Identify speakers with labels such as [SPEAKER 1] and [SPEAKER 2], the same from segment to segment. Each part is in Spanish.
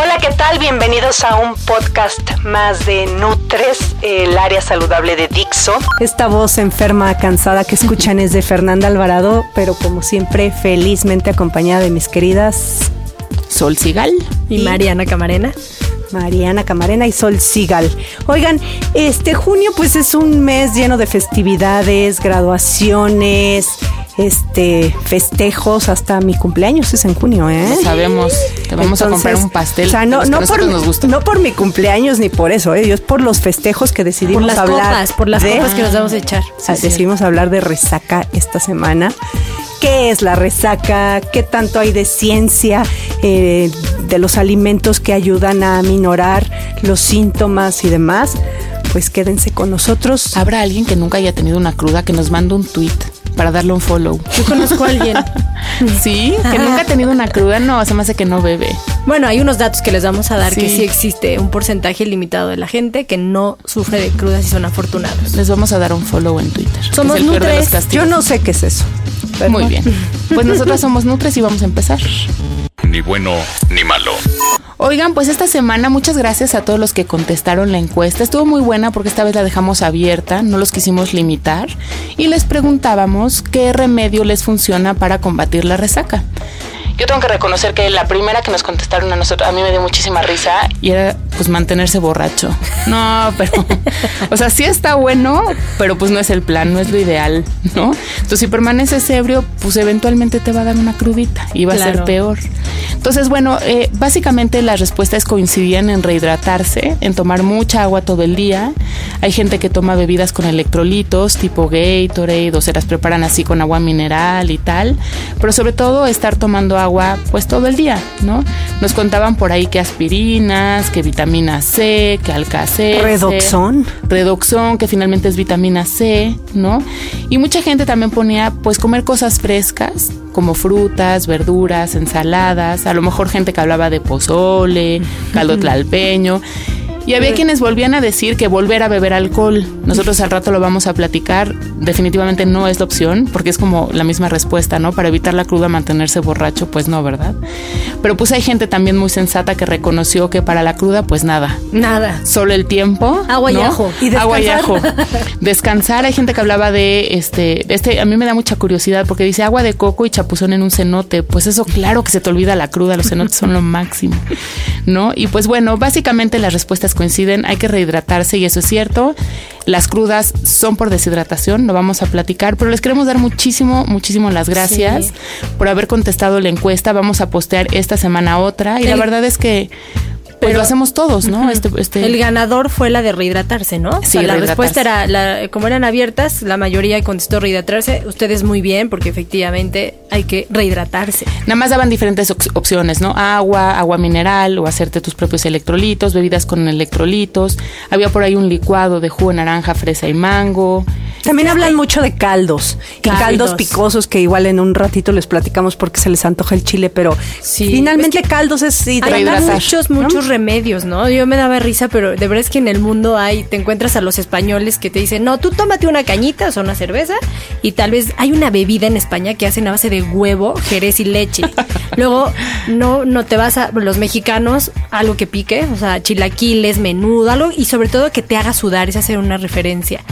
[SPEAKER 1] Hola, ¿qué tal? Bienvenidos a un podcast más de Nutres, el área saludable de Dixo.
[SPEAKER 2] Esta voz enferma, cansada que escuchan es de Fernanda Alvarado, pero como siempre, felizmente acompañada de mis queridas
[SPEAKER 3] Sol Sigal
[SPEAKER 2] y
[SPEAKER 3] Mariana Camarena.
[SPEAKER 2] Mariana Camarena y Sol Sigal. Oigan, este junio pues es un mes lleno de festividades, graduaciones, este festejos hasta mi cumpleaños es en junio, ¿eh?
[SPEAKER 3] Lo sabemos, te vamos a comprar un pastel.
[SPEAKER 2] O sea, no, por,
[SPEAKER 3] nos gusta.
[SPEAKER 2] no por mi cumpleaños ni por eso, ¿eh? es por los festejos que decidimos
[SPEAKER 4] Por las
[SPEAKER 2] hablar.
[SPEAKER 4] copas, por las
[SPEAKER 2] de-
[SPEAKER 4] copas que nos vamos a echar.
[SPEAKER 2] Ah, decidimos hablar de resaca esta semana. ¿Qué es la resaca? ¿Qué tanto hay de ciencia eh, de los alimentos que ayudan a minorar los síntomas y demás? Pues quédense con nosotros.
[SPEAKER 3] Habrá alguien que nunca haya tenido una cruda que nos mande un tweet para darle un follow.
[SPEAKER 4] Yo conozco a alguien.
[SPEAKER 3] Sí, que nunca ha tenido una cruda, no, se me hace que no bebe.
[SPEAKER 4] Bueno, hay unos datos que les vamos a dar que
[SPEAKER 3] Sí.
[SPEAKER 4] existe un porcentaje limitado de la gente que no sufre de crudas y son afortunados.
[SPEAKER 3] Les vamos a dar un follow en Twitter.
[SPEAKER 4] Somos
[SPEAKER 3] es el peor de los
[SPEAKER 4] Nutres.
[SPEAKER 2] Yo no sé qué es eso. pero-
[SPEAKER 3] Muy bien. Pues nosotras somos Nutres y vamos a empezar.
[SPEAKER 5] Ni bueno ni malo.
[SPEAKER 3] Oigan, pues esta semana muchas gracias a todos los que contestaron la encuesta. Estuvo muy buena porque esta vez la dejamos abierta, no los quisimos limitar y les preguntábamos qué remedio les funciona para combatir la resaca. Yo tengo que reconocer que la primera que nos contestaron a nosotros, a mí me dio muchísima risa y era pues mantenerse borracho. No, pero, o sea, sí está bueno, pero pues no es el plan, no es lo ideal, ¿no? Entonces si permaneces ebrio, pues eventualmente te va a dar una crudita y va a ser peor. Entonces, bueno, eh, básicamente las respuestas coincidían en rehidratarse, en tomar mucha agua todo el día. Hay gente que toma bebidas con electrolitos, tipo Gatorade, o se las preparan así con agua mineral y tal. Pero sobre todo estar tomando agua pues todo el día, ¿no? Nos contaban por ahí que aspirinas, que vitamina C, que alcacel.
[SPEAKER 2] Redoxón.
[SPEAKER 3] Redoxón, que finalmente es vitamina C, ¿no? Y mucha gente también ponía, pues, comer cosas frescas, como frutas, verduras, ensaladas, a lo mejor gente que hablaba de pozole, caldo tlalpeño. Y había quienes volvían a decir que volver a beber alcohol. Nosotros al rato lo vamos a platicar. Definitivamente no es la opción, porque es como la misma respuesta, ¿no? Para evitar la cruda, mantenerse borracho, pues no, ¿verdad? Pero pues hay gente también muy sensata que reconoció que para la cruda, pues nada,
[SPEAKER 4] Nada.
[SPEAKER 3] solo el tiempo.
[SPEAKER 4] Agua y
[SPEAKER 3] ¿no?
[SPEAKER 4] ajo.
[SPEAKER 2] Y
[SPEAKER 3] Agua y
[SPEAKER 2] descansar.
[SPEAKER 3] ajo. Descansar. Hay gente que hablaba de este, este, a mí me da mucha curiosidad porque dice agua de coco y chapuzón en un cenote. Pues eso, claro que se te olvida la cruda. Los cenotes son lo máximo, ¿no? Y pues bueno, básicamente las respuestas coinciden. Hay que rehidratarse y eso es cierto. Las crudas son por deshidratación, lo vamos a platicar, pero les queremos dar muchísimo, muchísimo las gracias
[SPEAKER 4] Sí.
[SPEAKER 3] por haber contestado la encuesta. Vamos a postear esta semana otra y la verdad es que pues lo hacemos todos, ¿no? Este, este,
[SPEAKER 4] El ganador fue la de rehidratarse, ¿no? O
[SPEAKER 3] Sí,
[SPEAKER 4] sea, la respuesta era, la- como eran abiertas, la mayoría contestó rehidratarse. Ustedes muy bien, porque efectivamente hay que rehidratarse.
[SPEAKER 3] Nada más daban diferentes op- opciones, ¿no? Agua, agua mineral o hacerte tus propios electrolitos, bebidas con electrolitos. Había por ahí un licuado de jugo de naranja, fresa y mango.
[SPEAKER 2] También hablan mucho de caldos, y
[SPEAKER 4] Caldos.
[SPEAKER 2] caldos picosos que igual en un ratito les platicamos porque se les antoja el chile, pero
[SPEAKER 4] Sí.
[SPEAKER 2] finalmente caldos es
[SPEAKER 4] Hay
[SPEAKER 2] hidratar.
[SPEAKER 4] muchos, muchos remedios, ¿no? Yo me daba risa, pero de verdad es que en el mundo hay, te encuentras a los españoles que te dicen, no, tú tómate una cañita, o una cerveza, y tal vez hay una bebida en España que hacen a base de huevo, jerez y leche. Luego, no, no te vas a, los mexicanos, algo que pique, o sea, chilaquiles, menudo, algo, y sobre todo que te haga sudar, es hacer una referencia.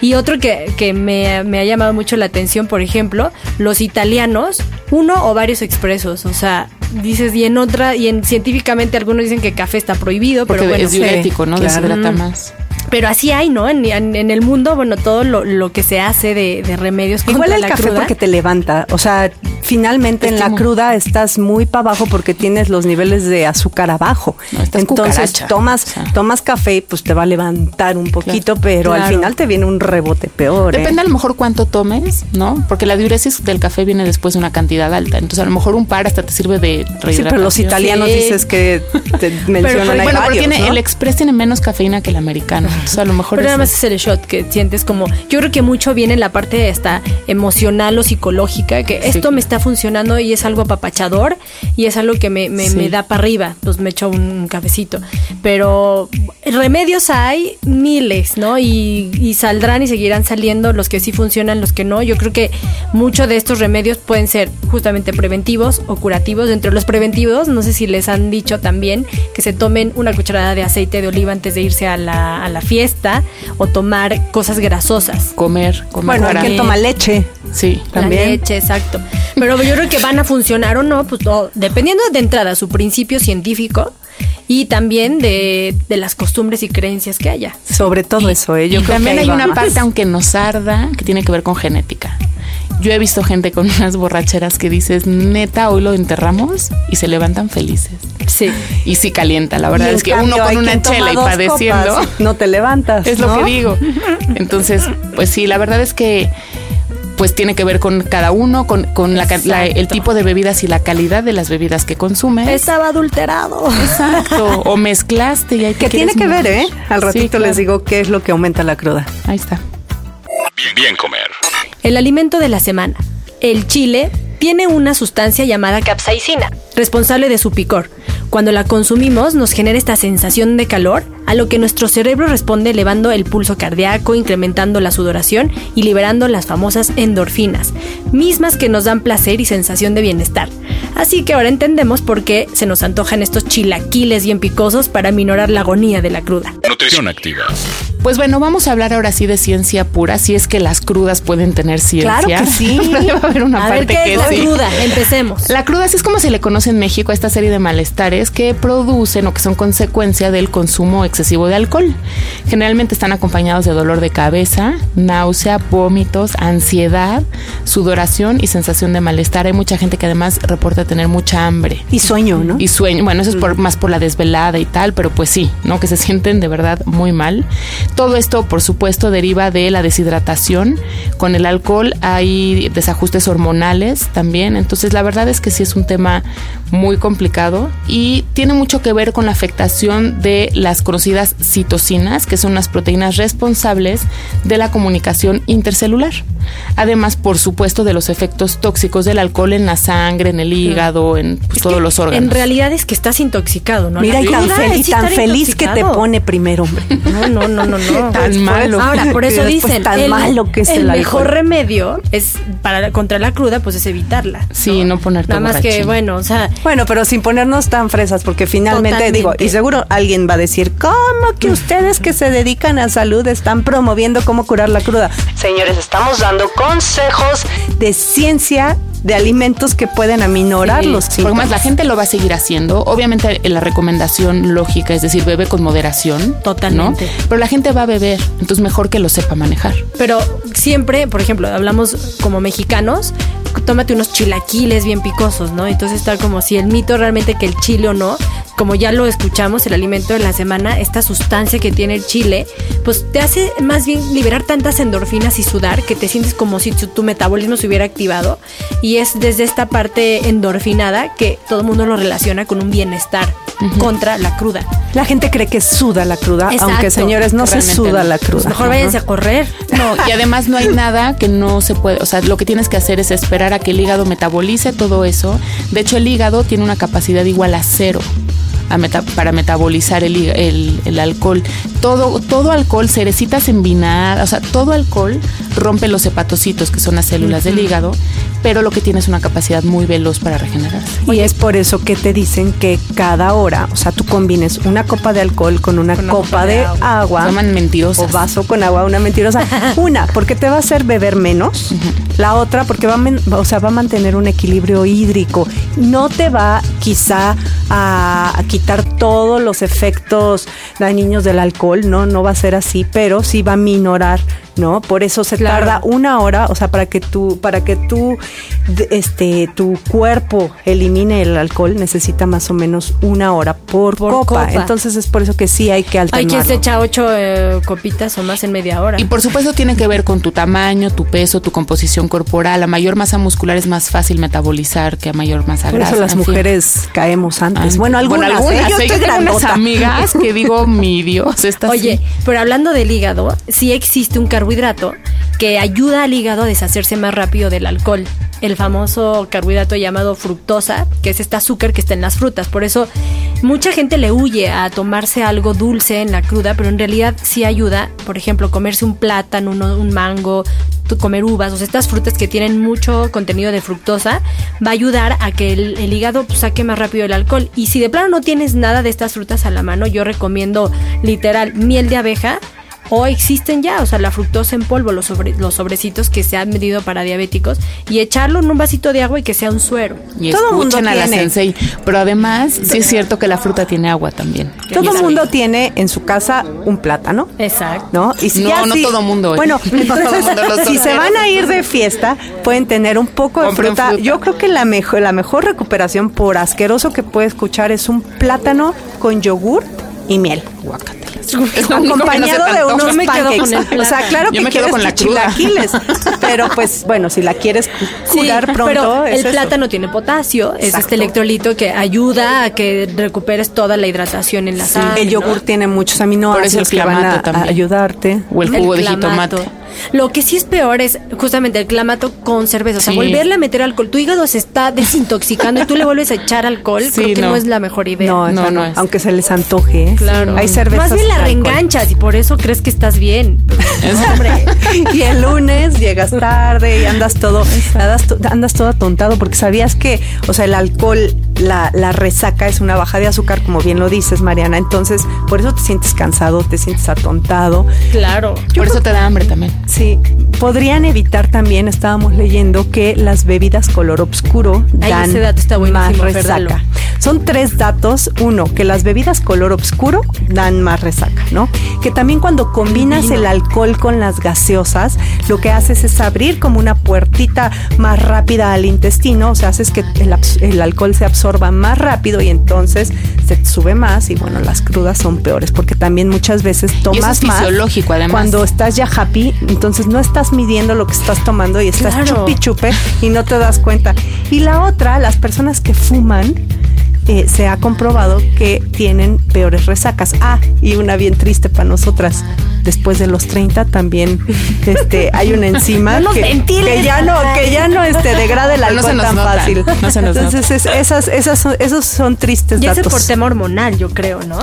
[SPEAKER 4] Y otro que, que me, me ha llamado mucho la atención, por ejemplo, los italianos, uno o varios expresos, o sea, dices, y en otra, y en científicamente algunos dicen que café está prohibido,
[SPEAKER 3] Porque
[SPEAKER 4] pero bueno,
[SPEAKER 3] es diurético, ¿no?
[SPEAKER 2] claro.
[SPEAKER 3] Deshidrata
[SPEAKER 4] Mm.
[SPEAKER 3] más.
[SPEAKER 4] pero así hay, ¿no? En, en- en el mundo, bueno, todo lo, lo que se hace de, de remedios
[SPEAKER 2] Igual el
[SPEAKER 4] la
[SPEAKER 2] café
[SPEAKER 4] cruda.
[SPEAKER 2] porque te levanta. O sea, finalmente en la cruda estás muy para abajo porque tienes los niveles de azúcar abajo.
[SPEAKER 3] No, estás
[SPEAKER 2] Entonces
[SPEAKER 3] cucaracha.
[SPEAKER 2] tomas,
[SPEAKER 3] O sea.
[SPEAKER 2] tomas café y pues te va a levantar un poquito, pero al final te viene un rebote peor. ¿eh?
[SPEAKER 3] Depende a lo mejor cuánto tomes, ¿no? Porque la diuresis del café viene después de una cantidad alta. Entonces, a lo mejor un par hasta te sirve de
[SPEAKER 2] Sí, pero los italianos
[SPEAKER 4] Sí.
[SPEAKER 2] dices que te mencionan
[SPEAKER 4] pero-
[SPEAKER 2] hay
[SPEAKER 3] Bueno, pero
[SPEAKER 2] varios,
[SPEAKER 3] tiene,
[SPEAKER 2] ¿no?
[SPEAKER 3] el express tiene menos cafeína que el americano. Entonces, a lo mejor
[SPEAKER 4] Pero nada más es el shot que sientes como. Yo creo que mucho viene en la parte esta emocional o psicológica, que esto me está funcionando y es algo apapachador y es algo que me, me,
[SPEAKER 3] Sí.
[SPEAKER 4] me da para arriba. Pues me echo un cafecito. Pero remedios hay miles, ¿no? Y, y saldrán y seguirán saliendo los que sí funcionan, los que no. Yo creo que muchos de estos remedios pueden ser justamente preventivos o curativos. Dentro de los preventivos, no sé si les han dicho también que se tomen una cucharada de aceite de oliva antes de irse a la, a la fiesta o tomar cosas grasosas.
[SPEAKER 3] comer, comer
[SPEAKER 2] Bueno, hay quien toma leche.
[SPEAKER 3] Sí.
[SPEAKER 2] También.
[SPEAKER 4] La leche, exacto. Pero yo creo que van a funcionar o no, pues todo, dependiendo de entrada su principio científico y también de, de las costumbres y creencias que haya.
[SPEAKER 2] Sobre todo eso, ¿eh? Yo
[SPEAKER 3] y
[SPEAKER 2] creo
[SPEAKER 3] también
[SPEAKER 2] que
[SPEAKER 3] hay una parte, aunque nos arda, que tiene que ver con genética. Yo he visto gente con unas borracheras que dices, neta, hoy lo enterramos y se levantan felices.
[SPEAKER 4] Sí.
[SPEAKER 3] Y sí calienta, la verdad es que
[SPEAKER 2] cambio,
[SPEAKER 3] uno con una chela y padeciendo.
[SPEAKER 2] copas, no te levantas.
[SPEAKER 3] Es lo que digo. Entonces, pues sí, la verdad es que pues tiene que ver con cada uno, con, con la ca- la- el tipo de bebidas y la calidad de las bebidas que consume.
[SPEAKER 4] Estaba adulterado.
[SPEAKER 3] Exacto. O mezclaste y hay
[SPEAKER 2] Que tiene que ver, ¿eh? Al
[SPEAKER 3] Sí,
[SPEAKER 2] ratito
[SPEAKER 3] claro.
[SPEAKER 2] les digo qué es lo que aumenta la cruda.
[SPEAKER 3] Ahí está.
[SPEAKER 5] Bien, bien comer.
[SPEAKER 4] El alimento de la semana. El chile tiene una sustancia llamada capsaicina, responsable de su picor. Cuando la consumimos nos genera esta sensación de calor, a lo que nuestro cerebro responde elevando el pulso cardíaco, incrementando la sudoración y liberando las famosas endorfinas, mismas que nos dan placer y sensación de bienestar. Así que ahora entendemos por qué se nos antojan estos chilaquiles bien picosos para minorar la agonía de la cruda.
[SPEAKER 5] Nutrición activa.
[SPEAKER 3] Pues bueno, vamos a hablar ahora sí de ciencia pura, si es que las crudas pueden tener ciencia.
[SPEAKER 2] Claro que sí.
[SPEAKER 3] Debe haber una
[SPEAKER 4] A ver,
[SPEAKER 3] parte
[SPEAKER 4] ¿qué
[SPEAKER 3] que
[SPEAKER 4] es la
[SPEAKER 3] sí.
[SPEAKER 4] cruda? Empecemos.
[SPEAKER 3] La cruda sí es como se le conoce en México a esta serie de malestares que producen o que son consecuencia del consumo excesivo de alcohol. Generalmente están acompañados de dolor de cabeza, náusea, vómitos, ansiedad, sudoración y sensación de malestar. Hay mucha gente que además reporta tener mucha hambre.
[SPEAKER 2] Y sueño, ¿no?
[SPEAKER 3] Y sueño, bueno, eso es por, más por la desvelada y tal, pero pues sí, ¿no? Que se sienten de verdad muy mal. Todo esto, por supuesto, deriva de la deshidratación. Con el alcohol hay desajustes hormonales también. Entonces, la verdad es que sí es un tema muy complicado y tiene mucho que ver con la afectación de las conocidas citocinas, que son las proteínas responsables de la comunicación intercelular. Además, por supuesto, de los efectos tóxicos del alcohol en la sangre, en el hígado, en pues,
[SPEAKER 4] Es
[SPEAKER 3] todos
[SPEAKER 4] que
[SPEAKER 3] los órganos.
[SPEAKER 4] En realidad es que estás intoxicado, ¿no?
[SPEAKER 2] Mira, y tan, fel- y feliz que te pone primero, hombre.
[SPEAKER 4] No, no, no, no, no.
[SPEAKER 3] Tan malo.
[SPEAKER 4] Ahora, por eso dicen,
[SPEAKER 2] tan
[SPEAKER 4] el,
[SPEAKER 2] malo que es el
[SPEAKER 4] mejor
[SPEAKER 2] alcohol.
[SPEAKER 4] remedio es para contra la cruda, pues es evitarla.
[SPEAKER 3] Sí, no ponerte
[SPEAKER 4] Nada más que, bueno, o sea,
[SPEAKER 2] Bueno, pero sin ponernos tan fresas, porque finalmente
[SPEAKER 4] Totalmente.
[SPEAKER 2] digo, y seguro alguien va a decir, ¿cómo que ustedes que se dedican a salud están promoviendo cómo curar la cruda?
[SPEAKER 1] Señores, estamos dando consejos
[SPEAKER 2] De ciencia de alimentos que pueden aminorar
[SPEAKER 3] Sí,
[SPEAKER 2] los
[SPEAKER 3] porque
[SPEAKER 2] síntomas.
[SPEAKER 3] más la gente lo va a seguir haciendo. Obviamente la recomendación lógica es decir, bebe con moderación.
[SPEAKER 4] Totalmente.
[SPEAKER 3] ¿no? Pero la gente va a beber, entonces mejor que lo sepa manejar.
[SPEAKER 4] pero siempre, por ejemplo, hablamos como mexicanos, tómate unos chilaquiles bien picosos, ¿no? Entonces está como si el mito realmente que el chile o no, como ya lo escuchamos, el alimento de la semana, esta sustancia que tiene el chile, pues te hace más bien liberar tantas endorfinas y sudar que te sientes como si tu, tu metabolismo se hubiera activado y es desde esta parte endorfinada que todo el mundo lo relaciona con un bienestar contra la cruda.
[SPEAKER 2] La gente cree que suda la cruda,
[SPEAKER 4] Exacto.
[SPEAKER 2] aunque señores no se suda
[SPEAKER 3] no.
[SPEAKER 2] la cruda.
[SPEAKER 4] Pues mejor váyanse a correr.
[SPEAKER 3] No, y además no hay nada que no se puede, o sea, lo que tienes que hacer es esperar a que el hígado metabolice todo eso. De hecho, el hígado tiene una capacidad igual a cero a meta- para metabolizar el, el- el alcohol. Todo, todo alcohol, cerecitas envinadas, o sea, todo alcohol rompe los hepatocitos, que son las células del hígado, pero lo que tiene es una capacidad muy veloz para regenerarse.
[SPEAKER 2] Y es por eso que te dicen que cada hora, o sea, tú combines una copa de alcohol con una
[SPEAKER 4] Con una
[SPEAKER 2] copa,
[SPEAKER 4] copa de
[SPEAKER 2] de
[SPEAKER 4] agua.
[SPEAKER 2] agua.
[SPEAKER 3] Llaman mentirosas.
[SPEAKER 2] O vaso con agua, una mentirosa. una, porque te va a hacer beber menos. La otra, porque va a, o sea, va a mantener un equilibrio hídrico. No te va quizá a, a quitar todos los efectos dañinos del alcohol, ¿no? No va a ser así, pero sí va a minorar, ¿no? Por eso se
[SPEAKER 4] Claro.
[SPEAKER 2] tarda una hora, o sea, para que tú, para que tú, este, tu cuerpo elimine el alcohol, necesita más o menos una hora por,
[SPEAKER 4] Por
[SPEAKER 2] copa.
[SPEAKER 4] copa.
[SPEAKER 2] Entonces es por eso que sí hay que
[SPEAKER 4] Hay
[SPEAKER 2] alternarlo.
[SPEAKER 4] quien se echa ocho eh, copitas o más en media hora.
[SPEAKER 3] Y por supuesto tiene que ver con tu tamaño, tu peso, tu composición corporal. A mayor masa muscular es más fácil metabolizar que a mayor masa
[SPEAKER 2] Por
[SPEAKER 3] grasa.
[SPEAKER 2] eso las
[SPEAKER 3] en fin.
[SPEAKER 2] mujeres caemos antes.
[SPEAKER 3] Ah,
[SPEAKER 2] Bueno, algunas. ¿eh?
[SPEAKER 3] algunas,
[SPEAKER 2] Yo
[SPEAKER 3] ¿eh?
[SPEAKER 2] estoy
[SPEAKER 3] tengo unas amigas que digo, mi Dios, esta
[SPEAKER 4] Oye, pero hablando del hígado, sí existe un carbohidrato que ayuda al hígado a deshacerse más rápido del alcohol. El famoso carbohidrato llamado fructosa, que es este azúcar que está en las frutas. Por eso mucha gente le huye a tomarse algo dulce en la cruda, pero en realidad sí ayuda. Por ejemplo, comerse un plátano, un mango, comer uvas, o sea, estas frutas que tienen mucho contenido de fructosa, va a ayudar a que el, el hígado pues, saque más rápido el alcohol. Y si de plano no tienes nada de estas frutas a la mano, yo recomiendo literal miel de abeja. O existen ya, o sea, la fructosa en polvo, los, sobre- los sobrecitos que se han medido para diabéticos, y echarlo en un vasito de agua y que sea un suero.
[SPEAKER 3] Y
[SPEAKER 2] Todo mundo
[SPEAKER 3] la
[SPEAKER 2] tiene.
[SPEAKER 3] sensei. Pero además, sí es cierto que la fruta tiene agua también.
[SPEAKER 2] Todo el mundo tiene en su casa un plátano.
[SPEAKER 4] Exacto.
[SPEAKER 2] ¿No? Y
[SPEAKER 3] No,
[SPEAKER 2] ya
[SPEAKER 3] no todo mundo, ¿eh?
[SPEAKER 2] Bueno, entonces, si se van a ir de fiesta, pueden tener un poco de fruta.
[SPEAKER 3] fruta.
[SPEAKER 2] Yo creo que la mejor, la mejor recuperación, por asqueroso que puede escuchar, es un plátano con yogur y miel.
[SPEAKER 3] Es
[SPEAKER 2] acompañado de unos
[SPEAKER 4] Yo me quedo
[SPEAKER 2] pancakes.
[SPEAKER 4] con el
[SPEAKER 2] o sea, claro
[SPEAKER 3] Yo
[SPEAKER 2] que
[SPEAKER 3] me quedo
[SPEAKER 2] quieres
[SPEAKER 3] con la
[SPEAKER 2] chilaquiles, pero pues bueno, si la quieres cu-
[SPEAKER 4] Sí,
[SPEAKER 2] curar pronto,
[SPEAKER 4] pero
[SPEAKER 2] es
[SPEAKER 4] el
[SPEAKER 2] eso.
[SPEAKER 4] plátano tiene potasio, es este electrolito que ayuda a que recuperes toda la hidratación en la sangre.
[SPEAKER 2] El yogur
[SPEAKER 4] ¿no?
[SPEAKER 2] tiene muchos
[SPEAKER 3] Por eso el
[SPEAKER 2] aminoácidos que van a,
[SPEAKER 3] clamato
[SPEAKER 2] a
[SPEAKER 3] también.
[SPEAKER 2] ayudarte.
[SPEAKER 3] O el
[SPEAKER 4] El
[SPEAKER 3] jugo de
[SPEAKER 4] clamato.
[SPEAKER 3] jitomate.
[SPEAKER 4] Lo que sí es peor es justamente el clamato con cerveza. O sea,
[SPEAKER 3] Sí.
[SPEAKER 4] volverle a meter alcohol. Tu hígado se está desintoxicando y tú le vuelves a echar alcohol.
[SPEAKER 3] Sí,
[SPEAKER 4] creo que no.
[SPEAKER 3] no.
[SPEAKER 4] es la mejor idea.
[SPEAKER 2] No,
[SPEAKER 3] No, no
[SPEAKER 2] no,
[SPEAKER 3] es.
[SPEAKER 2] aunque se les antoje. ¿eh?
[SPEAKER 4] Claro.
[SPEAKER 2] Hay cervezas.
[SPEAKER 4] Más bien la reenganchas y por eso crees que estás bien. Hombre.
[SPEAKER 2] y el lunes llegas tarde y andas todo, andas, to- andas todo atontado porque sabías que, o sea, el alcohol, la, la resaca es una baja de azúcar, como bien lo dices, Mariana. Entonces, por eso te sientes cansado, te sientes atontado.
[SPEAKER 4] Claro.
[SPEAKER 3] Por eso te da hambre también.
[SPEAKER 2] Sí, podrían evitar también, estábamos leyendo que las bebidas color oscuro
[SPEAKER 4] Ay,
[SPEAKER 2] dan
[SPEAKER 4] ese dato está buenísimo,
[SPEAKER 2] más resaca. Son tres datos. Uno, que las bebidas color oscuro dan más resaca, ¿no? Que también cuando combinas el alcohol con las gaseosas, lo que haces es abrir como una puertita más rápida al intestino, o sea, haces que el, el alcohol se absorba más rápido y entonces se sube más y bueno, las crudas son peores porque también muchas veces tomas más
[SPEAKER 3] fisiológico, además.
[SPEAKER 2] Cuando estás ya happy, entonces no estás midiendo lo que estás tomando y estás
[SPEAKER 4] Claro.
[SPEAKER 2] chupi chupe y no te das cuenta. Y la otra, las personas que fuman, eh, se ha comprobado que tienen peores resacas. Ah, y una bien triste para nosotras. Después de los 30 también este, hay una enzima
[SPEAKER 4] No
[SPEAKER 2] que, que ya no, que ya no este, degrada el
[SPEAKER 3] No se
[SPEAKER 2] alcohol
[SPEAKER 3] nos
[SPEAKER 2] tan
[SPEAKER 3] nota,
[SPEAKER 2] fácil.
[SPEAKER 3] no se nos
[SPEAKER 2] Entonces es- esas, esas son, esos son tristes
[SPEAKER 4] Y ese
[SPEAKER 2] datos.
[SPEAKER 4] por tema hormonal, yo creo, ¿no?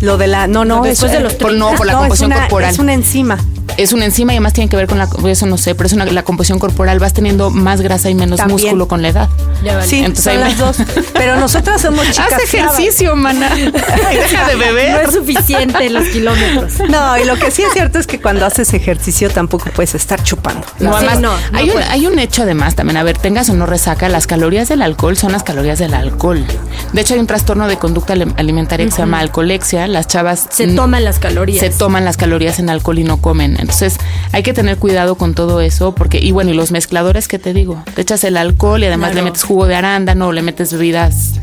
[SPEAKER 2] Lo de la, no, no,
[SPEAKER 4] Después
[SPEAKER 2] es,
[SPEAKER 4] de los
[SPEAKER 3] por- no, por la composición
[SPEAKER 2] una-
[SPEAKER 3] corporal.
[SPEAKER 2] Es una enzima.
[SPEAKER 3] Es una enzima y además tiene que ver con la, eso no sé, pero es una, la composición corporal. Vas teniendo más grasa y menos
[SPEAKER 2] También.
[SPEAKER 3] músculo con la edad.
[SPEAKER 4] Ya vale.
[SPEAKER 2] Sí,
[SPEAKER 3] Entonces
[SPEAKER 2] son
[SPEAKER 3] ahí
[SPEAKER 2] las dos. Pero nosotras somos chicas.
[SPEAKER 3] Haz ejercicio, mana. Ay, deja de
[SPEAKER 4] No
[SPEAKER 3] beber.
[SPEAKER 4] es suficiente los kilómetros.
[SPEAKER 2] No, y lo que sí es cierto es que cuando haces ejercicio tampoco puedes estar chupando.
[SPEAKER 3] No,
[SPEAKER 4] Sí,
[SPEAKER 3] además,
[SPEAKER 4] no, no
[SPEAKER 3] hay, un, hay un hecho además también, a ver, tengas o no resaca, las calorías del alcohol son las calorías del alcohol. De hecho, hay un trastorno de conducta alim- alimentaria que se llama alcoholexia. Las chavas
[SPEAKER 4] Se toman las calorías.
[SPEAKER 3] se toman las calorías en alcohol y no comen. Entonces, hay que tener cuidado con todo eso, porque, y bueno, y los mezcladores, ¿qué te digo? Te echas el alcohol y además
[SPEAKER 4] Claro.
[SPEAKER 3] le metes jugo de arándano, le metes bebidas,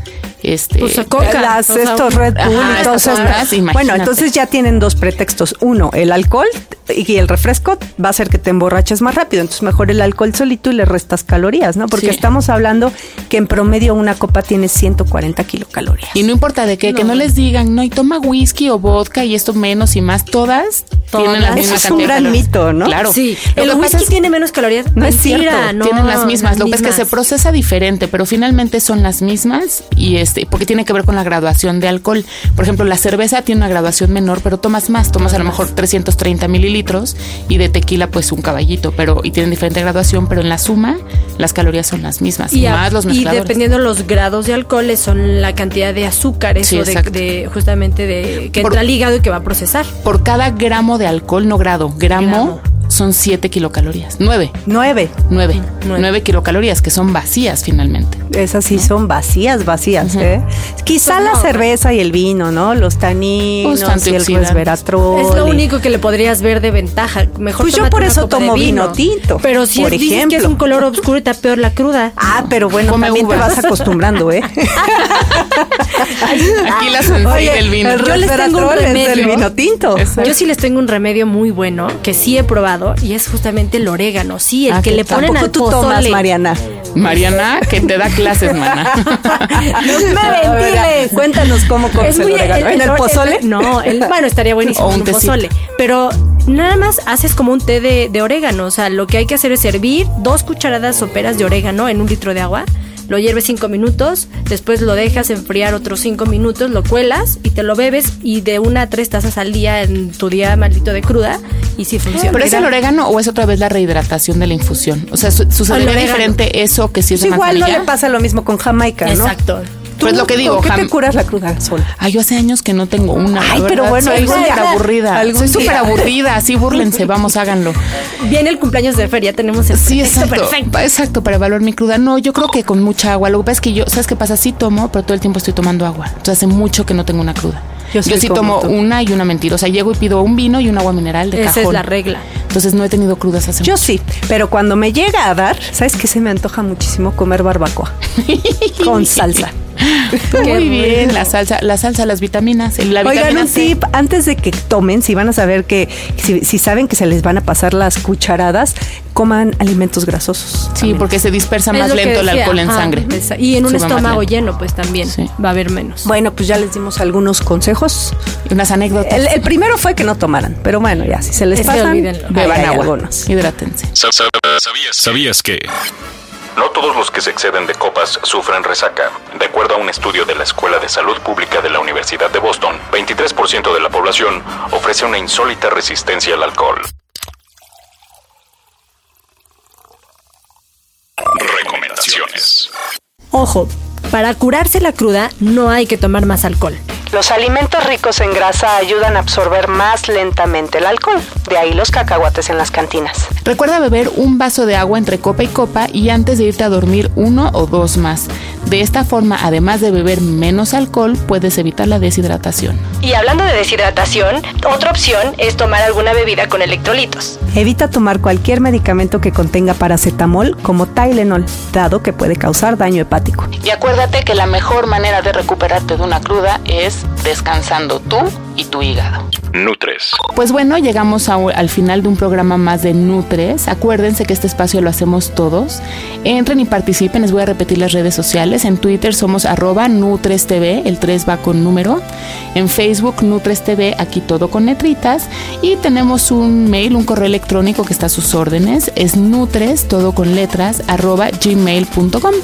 [SPEAKER 3] este...
[SPEAKER 4] Pues, coca.
[SPEAKER 2] Las, estos Red Bull
[SPEAKER 3] ajá,
[SPEAKER 2] y todas
[SPEAKER 3] estas
[SPEAKER 2] estas-
[SPEAKER 3] ondas, imagínate.
[SPEAKER 2] Bueno, entonces ya tienen dos pretextos. Uno, el alcohol y el refresco va a hacer que te emborraches más rápido. Entonces mejor el alcohol solito y le restas calorías, ¿no? Porque
[SPEAKER 3] Sí.
[SPEAKER 2] estamos hablando que en promedio una copa tiene 140 kilocalorías.
[SPEAKER 3] Y no importa de qué, que no les digan, no, y toma whisky o vodka y esto menos y más, todas, tienen la misma
[SPEAKER 2] Eso es un
[SPEAKER 3] de
[SPEAKER 2] gran mito, ¿no?
[SPEAKER 3] Claro.
[SPEAKER 4] Sí,
[SPEAKER 3] Lo
[SPEAKER 4] el whisky
[SPEAKER 3] es-
[SPEAKER 4] tiene menos calorías.
[SPEAKER 2] No es
[SPEAKER 4] Mentira,
[SPEAKER 2] cierto.
[SPEAKER 4] no,
[SPEAKER 3] tienen las mismas, lo que es que se procesa diferente, pero finalmente son las mismas y este, porque tiene que ver con la graduación de alcohol. Por ejemplo, la cerveza tiene una graduación menor, pero tomas más, tomas a lo mejor 330 mililitros y de tequila pues un caballito, pero y tienen diferente graduación, pero en la suma las calorías son las mismas y,
[SPEAKER 4] a-
[SPEAKER 3] más los
[SPEAKER 4] y dependiendo los grados de alcohol son la cantidad de azúcares
[SPEAKER 3] Sí,
[SPEAKER 4] o de- justamente de que
[SPEAKER 3] Por-
[SPEAKER 4] entra al hígado y que va a procesar.
[SPEAKER 3] Por cada gramo de alcohol, no grado, gramo,
[SPEAKER 4] Gramo.
[SPEAKER 3] son 7 kilocalorías. 9.
[SPEAKER 2] Nueve.
[SPEAKER 3] 9.
[SPEAKER 4] Nueve.
[SPEAKER 3] 9 kilocalorías que son vacías finalmente.
[SPEAKER 2] Esas sí son vacías, vacías, ¿eh? Quizá
[SPEAKER 4] Pues
[SPEAKER 2] la
[SPEAKER 4] no.
[SPEAKER 2] cerveza y el vino, ¿no? Los taninos
[SPEAKER 3] Los
[SPEAKER 2] y el resveratrol.
[SPEAKER 4] Es lo único que le podrías ver de ventaja. Mejor
[SPEAKER 2] Pues yo por eso tomo vino tinto,
[SPEAKER 4] Pero si
[SPEAKER 2] por
[SPEAKER 4] dices que es un color oscuro, está peor la cruda.
[SPEAKER 2] Ah, pero bueno,
[SPEAKER 3] Come
[SPEAKER 2] también
[SPEAKER 3] uvas.
[SPEAKER 2] te vas acostumbrando, ¿eh?
[SPEAKER 3] Aquí la
[SPEAKER 2] Oye,
[SPEAKER 3] del vino.
[SPEAKER 2] el
[SPEAKER 4] Yo les tengo un
[SPEAKER 2] es
[SPEAKER 4] remedio.
[SPEAKER 2] del vino tinto.
[SPEAKER 3] Exacto.
[SPEAKER 4] Yo sí les tengo un remedio muy bueno que sí he probado y es justamente el orégano. Sí, el
[SPEAKER 3] Ah,
[SPEAKER 4] que
[SPEAKER 3] ¿qué
[SPEAKER 4] le ponen al
[SPEAKER 2] tú
[SPEAKER 4] pozole.
[SPEAKER 2] tomas, Mariana.
[SPEAKER 3] Mariana, que te da clases, mana.
[SPEAKER 4] No me ventiles.
[SPEAKER 2] Cuéntanos cómo comes el orégano. ¿En el pozole?
[SPEAKER 4] no, el, bueno, estaría buenísimo
[SPEAKER 3] O un
[SPEAKER 4] en un
[SPEAKER 3] tecito.
[SPEAKER 4] pozole. Pero nada más haces como un té de, de orégano. O sea, lo que hay que hacer es servir dos cucharadas soperas de orégano en un litro de agua. Lo hierves cinco minutos, después lo dejas enfriar otros cinco minutos, lo cuelas y te lo bebes y de una a tres tazas al día en tu día maldito de cruda y sí funciona.
[SPEAKER 3] ¿Pero es el orégano o es otra vez la rehidratación de la infusión? O sea, su-
[SPEAKER 4] orégano.
[SPEAKER 3] diferente eso que si es
[SPEAKER 2] Pues
[SPEAKER 3] de
[SPEAKER 2] igual no le pasa lo mismo con Jamaica, ¿no?
[SPEAKER 4] Exacto.
[SPEAKER 2] ¿Tú
[SPEAKER 3] Pues lo que digo,
[SPEAKER 2] ¿Con qué te curas la cruda sola?
[SPEAKER 3] Ay, yo hace años que no tengo una.
[SPEAKER 2] Ay, pero bueno,
[SPEAKER 3] soy súper aburrida. Soy súper aburrida. Así búrlense, vamos, háganlo.
[SPEAKER 4] Viene el cumpleaños de Fer, ya tenemos el
[SPEAKER 3] Sí, exacto.
[SPEAKER 4] perfecto.
[SPEAKER 3] Exacto, para evaluar mi cruda. No, yo creo que con mucha agua. Lo que pasa es que yo, ¿sabes qué pasa? Sí tomo, pero todo el tiempo estoy tomando agua. Entonces hace mucho que no tengo una cruda.
[SPEAKER 2] Yo
[SPEAKER 3] sí tomo
[SPEAKER 2] tú.
[SPEAKER 3] una y una mentira. O sea, llego y pido un vino y un agua mineral de
[SPEAKER 4] Esa
[SPEAKER 3] cajón.
[SPEAKER 4] es la regla.
[SPEAKER 3] Entonces no he tenido crudas hace
[SPEAKER 2] Yo
[SPEAKER 3] mucho.
[SPEAKER 2] sí, pero cuando me llega a dar, ¿sabes qué? Se me antoja muchísimo comer barbacoa con salsa.
[SPEAKER 3] Muy bien, la salsa, la salsa, las vitaminas. La
[SPEAKER 2] Oigan,
[SPEAKER 3] vitamina
[SPEAKER 2] un
[SPEAKER 3] C.
[SPEAKER 2] tip, antes de que tomen, si van a saber que, si, si saben que se les van a pasar las cucharadas, coman alimentos grasosos.
[SPEAKER 3] Sí, porque se dispersa
[SPEAKER 4] Es
[SPEAKER 3] más lento el alcohol en
[SPEAKER 4] ajá,
[SPEAKER 3] sangre.
[SPEAKER 4] esa- Y en un estómago lleno, pues también
[SPEAKER 3] Sí.
[SPEAKER 4] va a haber menos.
[SPEAKER 2] Bueno, pues ya les dimos algunos consejos.
[SPEAKER 3] Y unas anécdotas.
[SPEAKER 2] El, el primero fue que no tomaran, pero bueno, ya, si se les
[SPEAKER 4] Ese
[SPEAKER 2] pasan,
[SPEAKER 3] Beban agua.
[SPEAKER 2] algunos.
[SPEAKER 3] Hidrátense.
[SPEAKER 5] Sa- sa- ¿Sabías, ¿Sabías que? No todos los que se exceden de copas sufren resaca. De acuerdo a un estudio de la Escuela de Salud Pública de la Universidad de Boston, 23% de la población ofrece una insólita resistencia al alcohol. Recomendaciones.
[SPEAKER 4] Ojo, para curarse la cruda no hay que tomar más alcohol.
[SPEAKER 1] Los alimentos ricos en grasa ayudan a absorber más lentamente el alcohol, de ahí los cacahuates en las cantinas.
[SPEAKER 3] Recuerda beber un vaso de agua entre copa y copa y antes de irte a dormir uno o dos más. De esta forma, además de beber menos alcohol, puedes evitar la deshidratación.
[SPEAKER 1] Y hablando de deshidratación, otra opción es tomar alguna bebida con electrolitos.
[SPEAKER 2] Evita tomar cualquier medicamento que contenga paracetamol como Tylenol, dado que puede causar daño hepático.
[SPEAKER 3] Y acuérdate que la mejor manera de recuperarte de una cruda es descansando tú y tu hígado.
[SPEAKER 5] Nutres.
[SPEAKER 3] Pues bueno, llegamos a- al final de un programa más de Nutres. Acuérdense que este espacio lo hacemos todos. Entren y participen. Les voy a repetir las redes sociales. En Twitter somos arroba NutresTV, el 3 va con número. En Facebook NutresTV, aquí todo con letritas. Y tenemos un mail, un correo electrónico que está a sus órdenes. Es nutres, todo con letras, arroba gmail.com.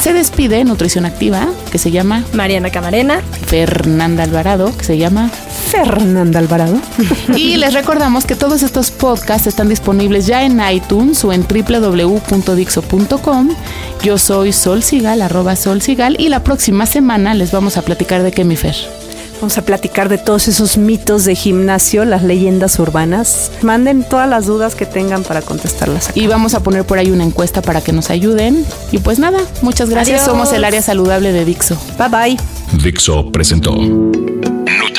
[SPEAKER 3] Se despide Nutrición Activa, que se llama
[SPEAKER 4] Mariana Camarena,
[SPEAKER 3] Fernanda Alvarado, que se llama
[SPEAKER 2] Fernanda Alvarado.
[SPEAKER 3] y les recordamos que todos estos podcasts están disponibles ya en iTunes o en www.dixo.com. Yo soy Sol Sigal, arroba Sol Sigal, y la próxima semana les vamos a platicar de Kemifer.
[SPEAKER 2] Vamos a platicar de todos esos mitos de gimnasio, las leyendas urbanas. Manden todas las dudas que tengan para contestarlas. aquí.
[SPEAKER 3] Y vamos a poner por ahí una encuesta para que nos ayuden. Y pues nada, muchas gracias.
[SPEAKER 4] Adiós.
[SPEAKER 3] Somos el área saludable de Dixo.
[SPEAKER 2] Bye bye.
[SPEAKER 5] Dixo presentó